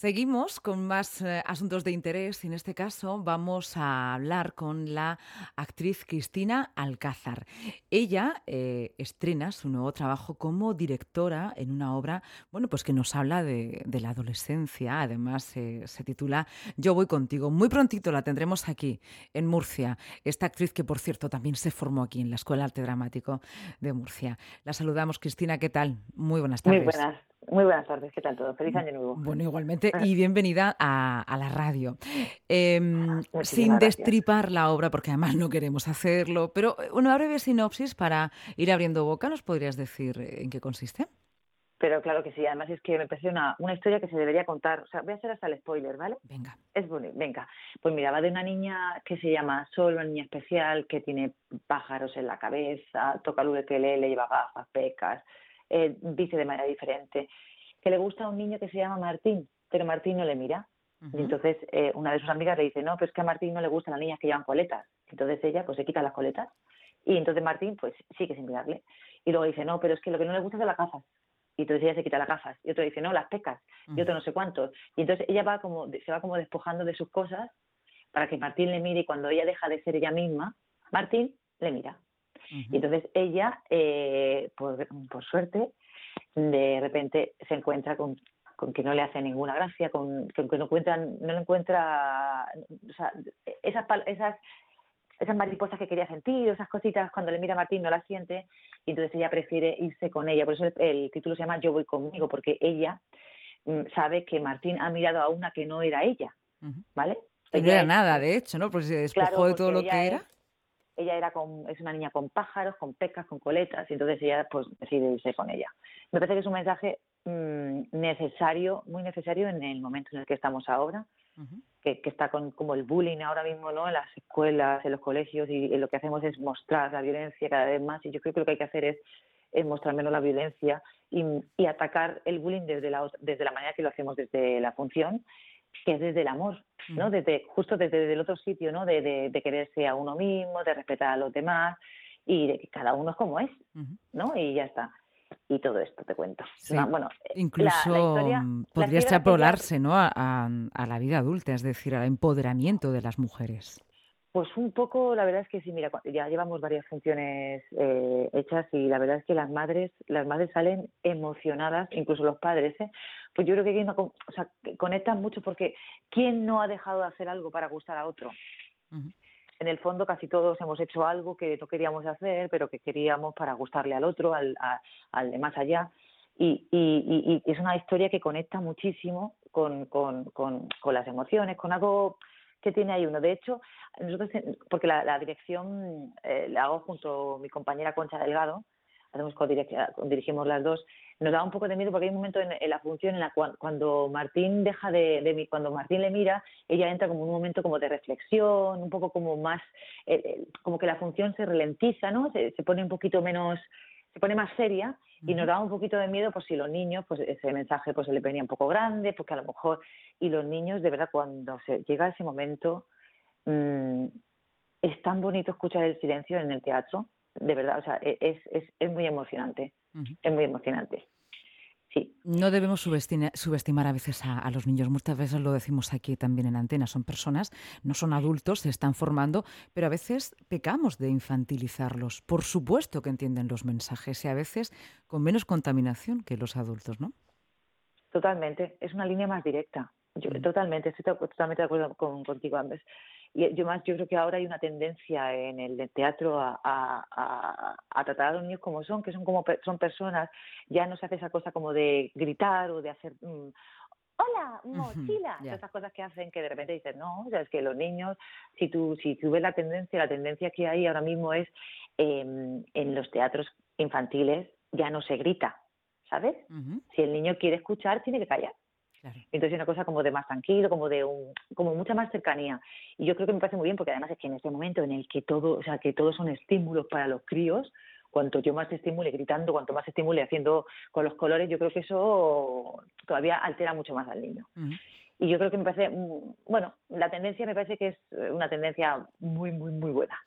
Seguimos con más eh, asuntos de interés y en este caso vamos a hablar con la actriz Cristina Alcázar. Ella eh, estrena su nuevo trabajo como directora en una obra, bueno, pues que nos habla de, la adolescencia. Además eh, se titula Yo voy contigo. Muy prontito la tendremos aquí en Murcia. Esta actriz que por cierto también se formó aquí en la Escuela Arte Dramático de Murcia. La saludamos, Cristina. ¿Qué tal? Muy buenas tardes. Muy buenas. Muy buenas tardes, ¿qué tal todo? Feliz año nuevo. Bueno, igualmente, y bienvenida a, la radio. Em, sin destripar la obra, porque además no queremos hacerlo, pero una breve sinopsis para ir abriendo boca, ¿nos podrías decir en qué consiste? Pero claro que sí, además es que me parece una, una historia que se debería contar. O sea, voy a hacer hasta el spoiler, ¿vale? Venga. Es bonito, venga. Pues mira, va de una niña que se llama Sol, una niña especial, que tiene pájaros en la cabeza, toca el le lleva gafas, pecas, eh, dice de manera diferente, que le gusta a un niño que se llama Martín, pero Martín no le mira. Y entonces eh, una de sus amigas le dice, no, pero es que a Martín no le gustan las niñas que llevan coletas. Entonces ella pues se quita las coletas y entonces Martín pues sigue sin mirarle. Y luego dice, no, pero es que lo que no le gusta es de las gafas. Y entonces ella se quita las gafas. Y otro dice, no, las pecas. Y otro no sé cuántos. Y entonces ella va como, se va como despojando de sus cosas para que Martín le mire y cuando ella deja de ser ella misma, Martín le mira. Y entonces ella, eh, por, por suerte, de repente se encuentra con, con que no le hace ninguna gracia, con, que no, encuentran, no le encuentra, o sea, esas, esas, esas mariposas que quería sentir, esas cositas, cuando le mira a Martín no las siente, y entonces ella prefiere irse con ella. Por eso el, título se llama Yo voy conmigo, porque ella mm, sabe que Martín ha mirado a una que no era ella, ¿vale? no era nada, de hecho, ¿no? Porque se despojó de todo lo que era ella era con, es una niña con pájaros, con pecas, con coletas, y entonces ella pues decide irse con ella. Me parece que es un mensaje mm, necesario, muy necesario en el momento en el que estamos ahora, que, está con como el bullying ahora mismo no en las escuelas, en los colegios, y, lo que hacemos es mostrar la violencia cada vez más, y yo creo que lo que hay que hacer es, mostrar menos la violencia y, y atacar el bullying desde la, desde la manera que lo hacemos desde la función que es desde el amor, ¿no? Mm. Desde, justo desde el otro sitio, ¿no? De, de, quererse a uno mismo, de respetar a los demás y de que cada uno es como es, ¿no? Y ya está. Y todo esto te cuento. bueno, Incluso podría extrapolarse, ¿no? A, a la vida adulta, es decir, al empoderamiento de las mujeres. Pues un poco, la verdad es que sí, mira, ya llevamos varias funciones eh, hechas y la verdad es que las madres, las madres salen emocionadas, incluso los padres, ¿eh? Pues yo creo que, o sea, conectan mucho porque ¿quién no ha dejado de hacer algo para gustar a otro? En el fondo casi todos hemos hecho algo que no queríamos hacer, pero que queríamos para gustarle al otro, al, al de más allá. Y, y, y, es una historia que conecta muchísimo con, con, con, con las emociones, con algo que tiene ahí uno. De hecho, nosotros, porque la, dirección eh, la hago junto a mi compañera Concha Delgado, hacemos dirigimos las dos, nos da un poco de miedo porque hay un momento en, la función en la cual cuando Martín deja de, de, cuando Martín le mira, ella entra como un momento como de reflexión, un poco como más, eh, eh, como que la función se ralentiza, ¿no? Se, se, pone un poquito menos, se pone más seria y nos da un poquito de miedo pues si los niños, pues ese mensaje pues se le venía un poco grande, porque a lo mejor, y los niños de verdad cuando se llega ese momento, mm, es tan bonito escuchar el silencio en el teatro, de verdad, o sea, e, es, es, es muy emocionante, es muy emocionante. Sí. No debemos subestimar, a veces a, los niños. Muchas veces lo decimos aquí también en antena. Son personas, no son adultos, se están formando, pero a veces pecamos de infantilizarlos. Por supuesto que entienden los mensajes y a veces con menos contaminación que los adultos, ¿no? Totalmente. Es una línea más directa. Yo, mm. Totalmente. Estoy totalmente de acuerdo con, contigo, Andrés. Y yo más, yo creo que ahora hay una tendencia en el teatro a, tratar a los niños como son, que son como son personas. Ya no se hace esa cosa como de gritar o de hacer mm, hola, mochila, esas cosas que hacen que de repente dicen, no, o sea, es que los niños, si tú, si tú ves la tendencia, la tendencia que hay ahora mismo es em, en los teatros infantiles ya no se grita, ¿sabes? Si el niño quiere escuchar, tiene que callar. Entonces Entonces una cosa como de más tranquilo, como de un, como mucha más cercanía. Y yo creo que me parece muy bien porque además es que en este momento en el que todo, o sea, que todos son estímulos para los críos, cuanto yo más estimule gritando, cuanto más estimule haciendo con los colores, yo creo que eso todavía altera mucho más al niño. Y yo creo que me parece, mm, bueno, la tendencia me parece que es una tendencia muy, muy, muy buena.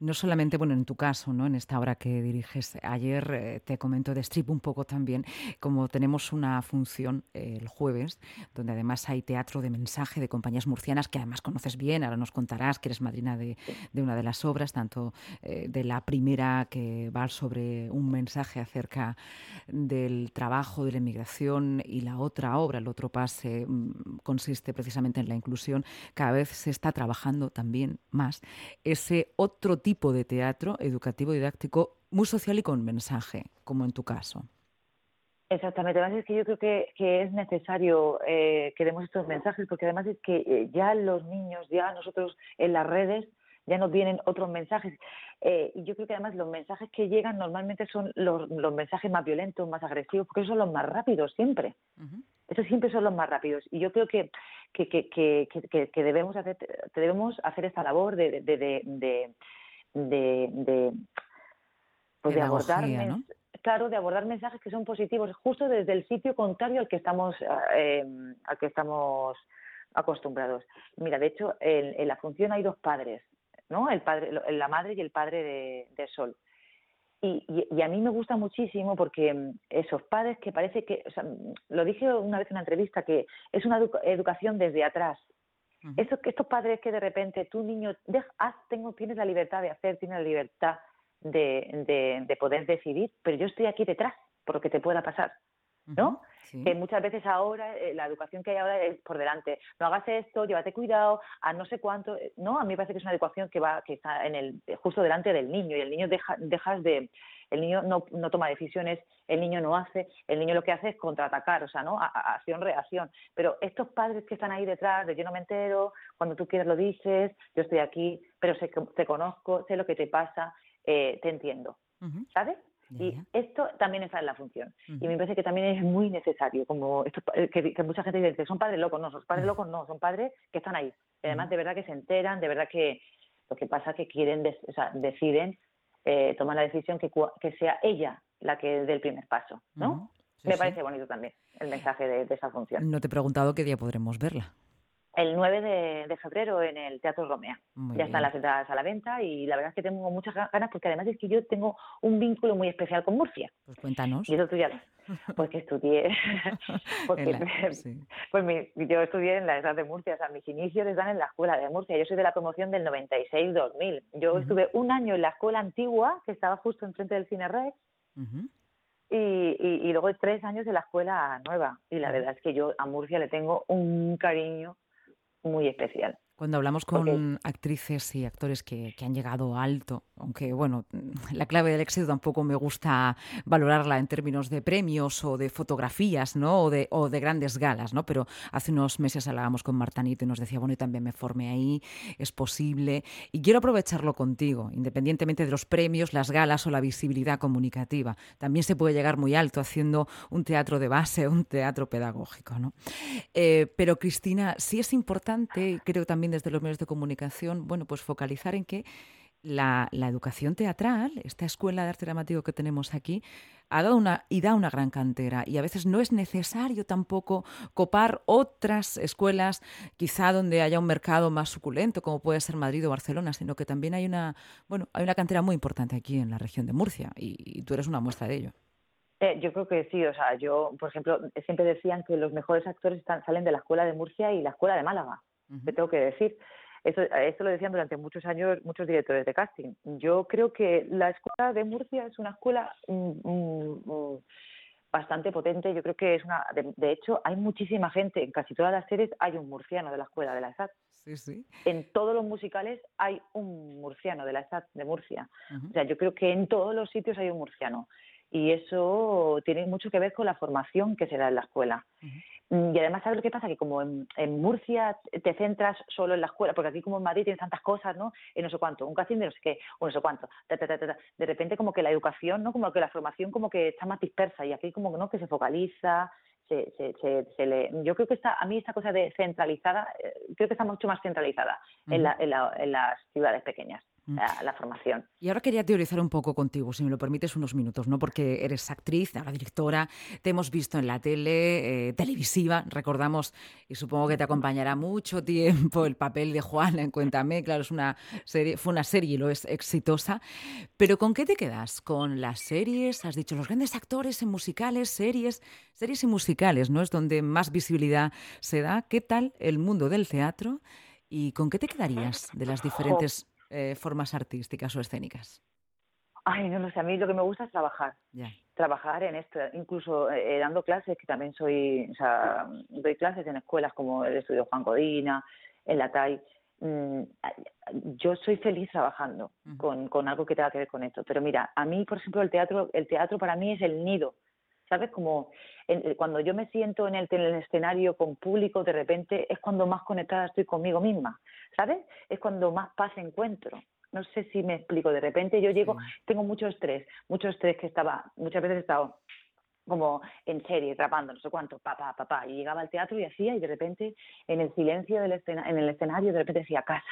No solamente, bueno, en tu caso, ¿no? En esta obra que diriges, ayer eh, te comento de Strip un poco también, como tenemos una función eh, el jueves, donde además hay teatro de mensaje de compañías murcianas que además conoces bien, ahora nos contarás que eres madrina de, una de las obras, tanto eh, de la primera que va sobre un mensaje acerca del trabajo de la inmigración y la otra obra, el otro pase, mm, consiste precisamente en la inclusión, cada vez se está trabajando también más ese otro tipo de teatro educativo didáctico muy social y con mensaje, como en tu caso. Exactamente, además es que yo creo que, que es necesario eh, que demos estos mensajes, porque además es que eh, ya los niños, ya nosotros en las redes, ya nos vienen otros mensajes. Eh, y yo creo que además los mensajes que llegan normalmente son los, los, mensajes más violentos, más agresivos, porque esos son los más rápidos siempre. Esos siempre son los más rápidos. Y yo creo que, que, que, que, que debemos, hacer, debemos hacer esta labor de, de, de, de, de, pues de abordar claro de abordar mensajes que son positivos justo desde el sitio contrario al que estamos eh, al que estamos acostumbrados. Mira de hecho en, la función hay dos padres no el padre la madre y el padre de, Sol. Y, y, a mí me gusta muchísimo porque mm, esos padres que parece que, o sea, lo dije una vez en una entrevista, que es una educación desde atrás. Eso, que estos padres que de repente tu niño, haz, tengo, tienes la libertad de hacer, tienes la libertad de, de, poder decidir, pero yo estoy aquí detrás por lo que te pueda pasar. ¿no? Que muchas veces ahora, eh, la educación que hay ahora es por delante. No hagas esto, llévate cuidado, a no sé cuánto. Eh, no, a mí me parece que es una educación que va, que está en el, justo delante del niño y el niño deja, dejas de, el niño no, no toma decisiones, el niño no hace, el niño lo que hace es contraatacar, o sea, ¿no? Acción-reacción. Pero estos padres que están ahí detrás, de yo no me entero, cuando tú quieras lo dices, yo estoy aquí, pero sé, te conozco, sé lo que te pasa, eh, te entiendo, ¿sabes? Y esto también está en la función. Y me parece que también es muy necesario, como esto, eh, que, mucha gente dice, son padres locos, no, son padres locos no, son padres que están ahí. además, de verdad que se enteran, de verdad que lo que pasa es que quieren, o sea, deciden eh, tomar la decisión que, que sea ella la que dé el primer paso, ¿no? me parece bonito también el mensaje de, de esa función. No te he preguntado qué día podremos verla el 9 de, febrero en el Teatro Romea. ya están las entradas a la venta y la verdad es que tengo muchas ganas porque además es que yo tengo un vínculo muy especial con Murcia. Pues cuéntanos. Y eso tú ya Pues que estudié, porque pues yo estudié en la edad de Murcia, o sea, mis inicios están en la escuela de Murcia. Yo soy de la promoción del 96-2000. Yo estuve un año en la escuela antigua, que estaba justo enfrente del Cine Rex, y, y, y, luego tres años en la escuela nueva. Y la verdad es que yo a Murcia le tengo un cariño muy especial. Cuando hablamos con actrices y actores que, han llegado alto, aunque bueno, la clave del éxito tampoco me gusta valorarla en términos de premios o de fotografías, ¿no? O de, o de grandes galas, ¿no? Pero hace unos meses hablábamos con Martanito y nos decía, bueno, y también me formé ahí, es posible. Y quiero aprovecharlo contigo, independientemente de los premios, las galas o la visibilidad comunicativa. También se puede llegar muy alto haciendo un teatro de base, un teatro pedagógico, ¿no? Eh, pero Cristina, sí es importante, creo también desde los medios de comunicación, bueno, pues focalizar en que la, educación teatral, esta escuela de arte dramático que tenemos aquí, ha dado una y da una gran cantera y a veces no es necesario tampoco copar otras escuelas, quizá donde haya un mercado más suculento, como puede ser Madrid o Barcelona, sino que también hay una, bueno, hay una cantera muy importante aquí en la región de Murcia y, tú eres una muestra de ello. Eh, yo creo que sí, o sea, yo, por ejemplo, siempre decían que los mejores actores están, salen de la escuela de Murcia y la escuela de Málaga te tengo que decir. Eso, esto lo decían durante muchos años muchos directores de casting. Yo creo que la escuela de Murcia es una escuela mm, mm, mm, bastante potente. Yo creo que es una. De, hecho, hay muchísima gente, en casi todas las series hay un murciano de la escuela de la ESAT. Sí, sí. En todos los musicales hay un murciano de la ESAT de Murcia. O sea, yo creo que en todos los sitios hay un murciano. Y eso tiene mucho que ver con la formación que se da en la escuela. Mm, y además, ¿sabes lo que pasa? Que como en, Murcia te centras solo en la escuela, porque aquí como en Madrid tienes tantas cosas, ¿no? En no sé cuánto, un casting de no sé qué, o no sé cuánto. de repente como que la educación, ¿no? Como que la formación como que está más dispersa y aquí como que no, que se focaliza, se, se, se, le... Yo creo que está, a mí esta cosa de centralizada, eh, creo que está mucho más centralizada en, la, en, las ciudades pequeñas. La, formación. Y ahora quería teorizar un poco contigo, si me lo permites unos minutos, ¿no? Porque eres actriz, ahora directora, te hemos visto en la tele, eh, televisiva, recordamos, y supongo que te acompañará mucho tiempo el papel de Juana en Cuéntame, claro, es una serie, fue una serie y lo es exitosa, pero ¿con qué te quedas? ¿Con las series? Has dicho, los grandes actores en musicales, series, series y musicales, ¿no? Es donde más visibilidad se da. ¿Qué tal el mundo del teatro? ¿Y con qué te quedarías de las diferentes eh, formas artísticas o escénicas? Ay, no, no sé, a mí lo que me gusta es trabajar. Trabajar en esto, incluso eh, dando clases, que también soy, o sea, doy clases en escuelas como el estudio Juan Codina, en la TAI. Mm, yo soy feliz trabajando con, con algo que tenga que ver con esto. Pero mira, a mí, por ejemplo, el teatro, el teatro para mí es el nido. ¿Sabes? Como eh, cuando yo me siento en el, en el escenario con público, de repente es cuando más conectada estoy conmigo misma. ¿sabes? Es cuando más paz encuentro. No sé si me explico. De repente yo llego, tengo mucho estrés, mucho estrés que estaba, muchas veces he estado como en serie, rapando, no sé cuánto, papá, papá, y llegaba al teatro y hacía, y de repente en el silencio del escena, en el escenario, de repente decía casa,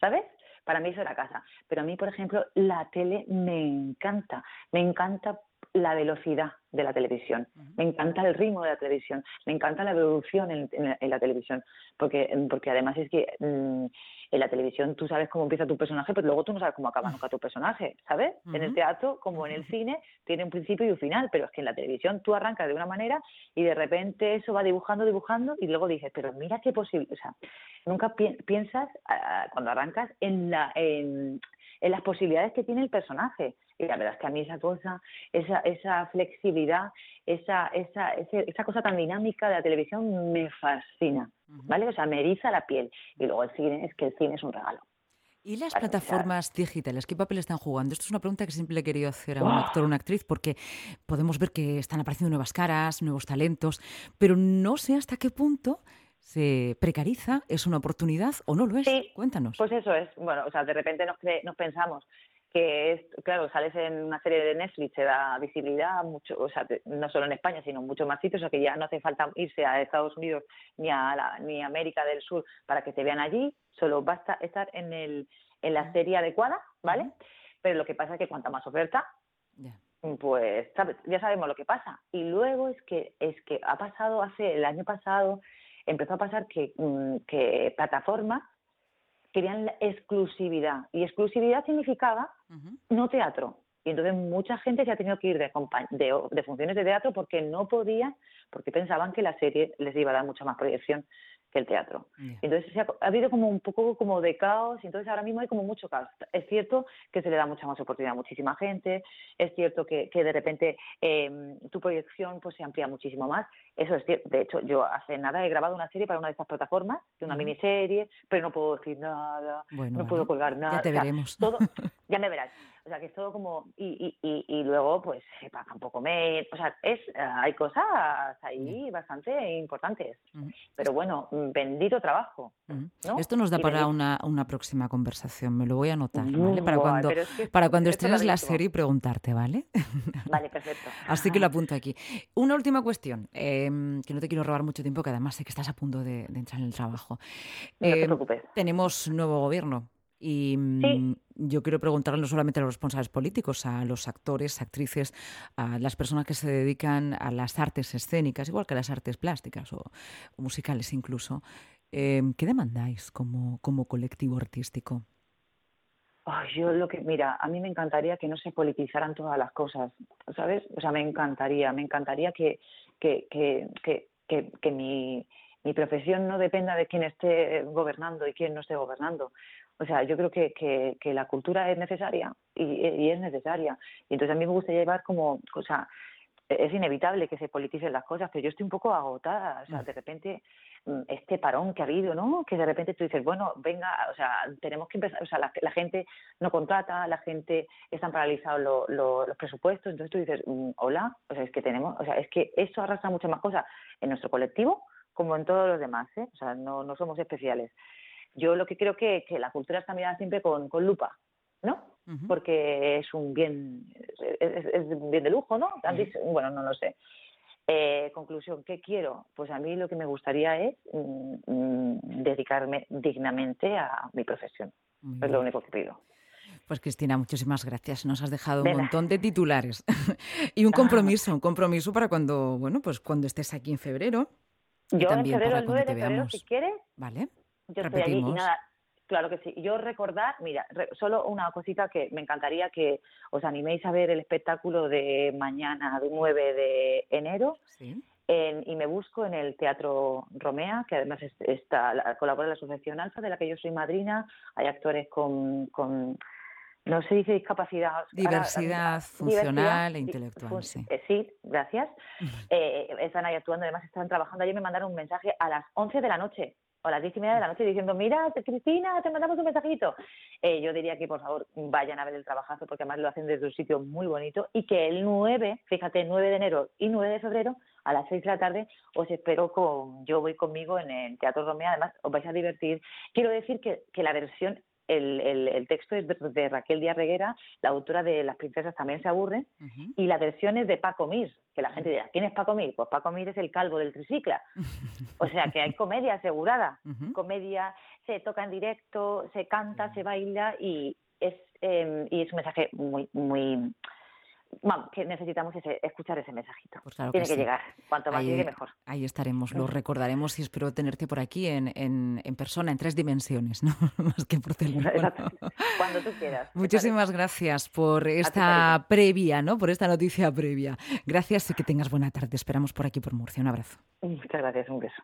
¿sabes? Para mí eso era casa. Pero a mí, por ejemplo, la tele me encanta, me encanta la velocidad de la televisión, me encanta el ritmo de la televisión, me encanta la evolución en, la, televisión, porque, porque además es que mm, en la televisión tú sabes cómo empieza tu personaje, pero luego tú no sabes cómo acaba nunca tu personaje, ¿sabes? En el teatro, como en el cine, tiene un principio y un final, pero es que en la televisión tú arrancas de una manera y de repente eso va dibujando, dibujando y luego dices, pero mira qué posible, o sea, nunca piensas ah, cuando arrancas en, la, en, en las posibilidades que tiene el personaje. Y la verdad es que a mí esa cosa, esa, esa flexibilidad, esa, esa, esa cosa tan dinámica de la televisión me fascina, ¿vale? O sea, me eriza la piel. Y luego el cine, es que el cine es un regalo. ¿Y las plataformas digitales qué papel están jugando? Esto es una pregunta que siempre le he querido hacer a un actor o una actriz porque podemos ver que están apareciendo nuevas caras, nuevos talentos, pero no sé hasta qué punto se precariza, es una oportunidad o no lo es. Cuéntanos. Pues eso es. Bueno, o sea, de repente nos, nos pensamos que es, claro, sales en una serie de Netflix, te da visibilidad, mucho, o sea, no solo en España, sino en muchos más sitios, o sea, que ya no hace falta irse a Estados Unidos ni a, la, ni a América del Sur para que te vean allí, solo basta estar en, el, en la serie adecuada, ¿vale? Pero lo que pasa es que cuanta más oferta, pues ya sabemos lo que pasa. Y luego es que, es que ha pasado hace el año pasado, empezó a pasar que, mm, que plataformas querían la exclusividad y exclusividad significaba no teatro. Y entonces mucha gente se ha tenido que ir de, de, funciones de teatro porque no podían, porque pensaban que la serie les iba a dar mucha más proyección que el teatro. Entonces ha, habido como un poco como de caos y entonces ahora mismo hay como mucho caos. Es cierto que se le da mucha más oportunidad a muchísima gente, es cierto que, que de repente em, tu proyección pues se amplía muchísimo más. Eso es cierto. De hecho, yo hace nada he grabado una serie para una de estas plataformas, de una miniserie, pero no puedo decir nada, no puedo colgar nada. Ya te veremos. todo, ya me verás. O sea, que es todo como... Y, y, y, luego, pues, se paga un poco menos. O sea, es, hay cosas ahí bastante importantes. Pero bueno, bendito trabajo. Esto nos da para una, una, próxima conversación. Me lo voy a anotar, ¿vale? Para cuando, para cuando estrenes la serie y preguntarte, ¿vale? Vale, perfecto. Así que lo apunto aquí. Una última cuestión, em, que no te quiero robar mucho tiempo, que además sé que estás a punto de, entrar en el trabajo. No te em, preocupes. Tenemos nuevo gobierno. Y mm, yo quiero preguntarle no solamente a los responsables políticos, a los actores, actrices, a las personas que se dedican a las artes escénicas, igual que a las artes plásticas o, musicales incluso. Em, ¿Qué demandáis como, como colectivo artístico? yo lo que, mira, a mí me encantaría que no se politizaran todas las cosas, ¿sabes? O sea, me encantaría, me encantaría que, que, que, que, que mi, mi profesión no dependa de quién esté gobernando y quién no esté gobernando. O sea, yo creo que, que, la cultura es necesaria y, es necesaria. Y entonces a mí me gusta llevar como, o sea, es inevitable que se politicen las cosas, pero yo estoy un poco agotada. O sea, de repente, mm, este parón que ha habido, ¿no? Que de repente tú dices, bueno, venga, o sea, tenemos que empezar, o sea, la, gente no contrata, la gente están paralizados los presupuestos, entonces tú dices, mm, hola, o sea, es que tenemos, o sea, es que eso arrastra muchas más cosas en nuestro colectivo como en todos los demás, ¿eh? O sea, no, no somos especiales yo lo que creo que, que la cultura está mirada siempre con, con lupa, ¿no? Porque es un bien, es, un bien de lujo, ¿no? Bueno, no lo sé. Eh, conclusión, ¿qué quiero? Pues a mí lo que me gustaría es mm, mm, dedicarme dignamente a mi profesión. es lo único que pido. Pues Cristina, muchísimas gracias. Nos has dejado un montón de titulares y un compromiso, un compromiso para cuando, bueno, pues cuando estés aquí en febrero. Yo en febrero, el 9 de febrero, si quieres. Vale. Yo estoy allí y nada, Claro que sí. Yo recordar, mira, solo una cosita que me encantaría que os animéis a ver el espectáculo de mañana, 9 de enero. y me busco en el Teatro Romea, que además está, colabora la Asociación Alfa, de la que yo soy madrina. Hay actores con, con no se dice discapacidad. Diversidad funcional e intelectual. sí. Eh, sí, gracias. Eh, están ahí actuando, además están trabajando. Ayer me mandaron un mensaje a las 11 de la noche a las diez y media de la noche diciendo, mira, Cristina, te mandamos un mensajito. Eh, yo diría que por favor vayan a ver el trabajazo porque además lo hacen desde un sitio muy bonito y que el 9, fíjate, 9 de enero y 9 de febrero a las 6 de la tarde os espero con, yo voy conmigo en el Teatro Romea, además os vais a divertir. Quiero decir que, que la versión el, el, texto es de, Raquel Díaz Reguera, la autora de Las princesas también se aburren, y la versión es de Paco Mir, que la gente dirá, ¿quién es Paco Mir? Pues Paco Mir es el calvo del tricicla. O sea que hay comedia asegurada, comedia, se toca en directo, se canta, se baila y es, eh, y es un mensaje muy, muy Vamos, que necesitamos escuchar ese mensajito. Pues Tiene que, llegar. Cuanto más llegue, mejor. Ahí estaremos, lo recordaremos y espero tenerte por aquí en, en, persona, en tres dimensiones, ¿no? más que por teléfono. Cuando tú quieras. Muchísimas gracias por esta previa, ¿no? Por esta noticia previa. Gracias y que tengas buena tarde. Esperamos por aquí por Murcia. Un abrazo. Muchas gracias, un beso.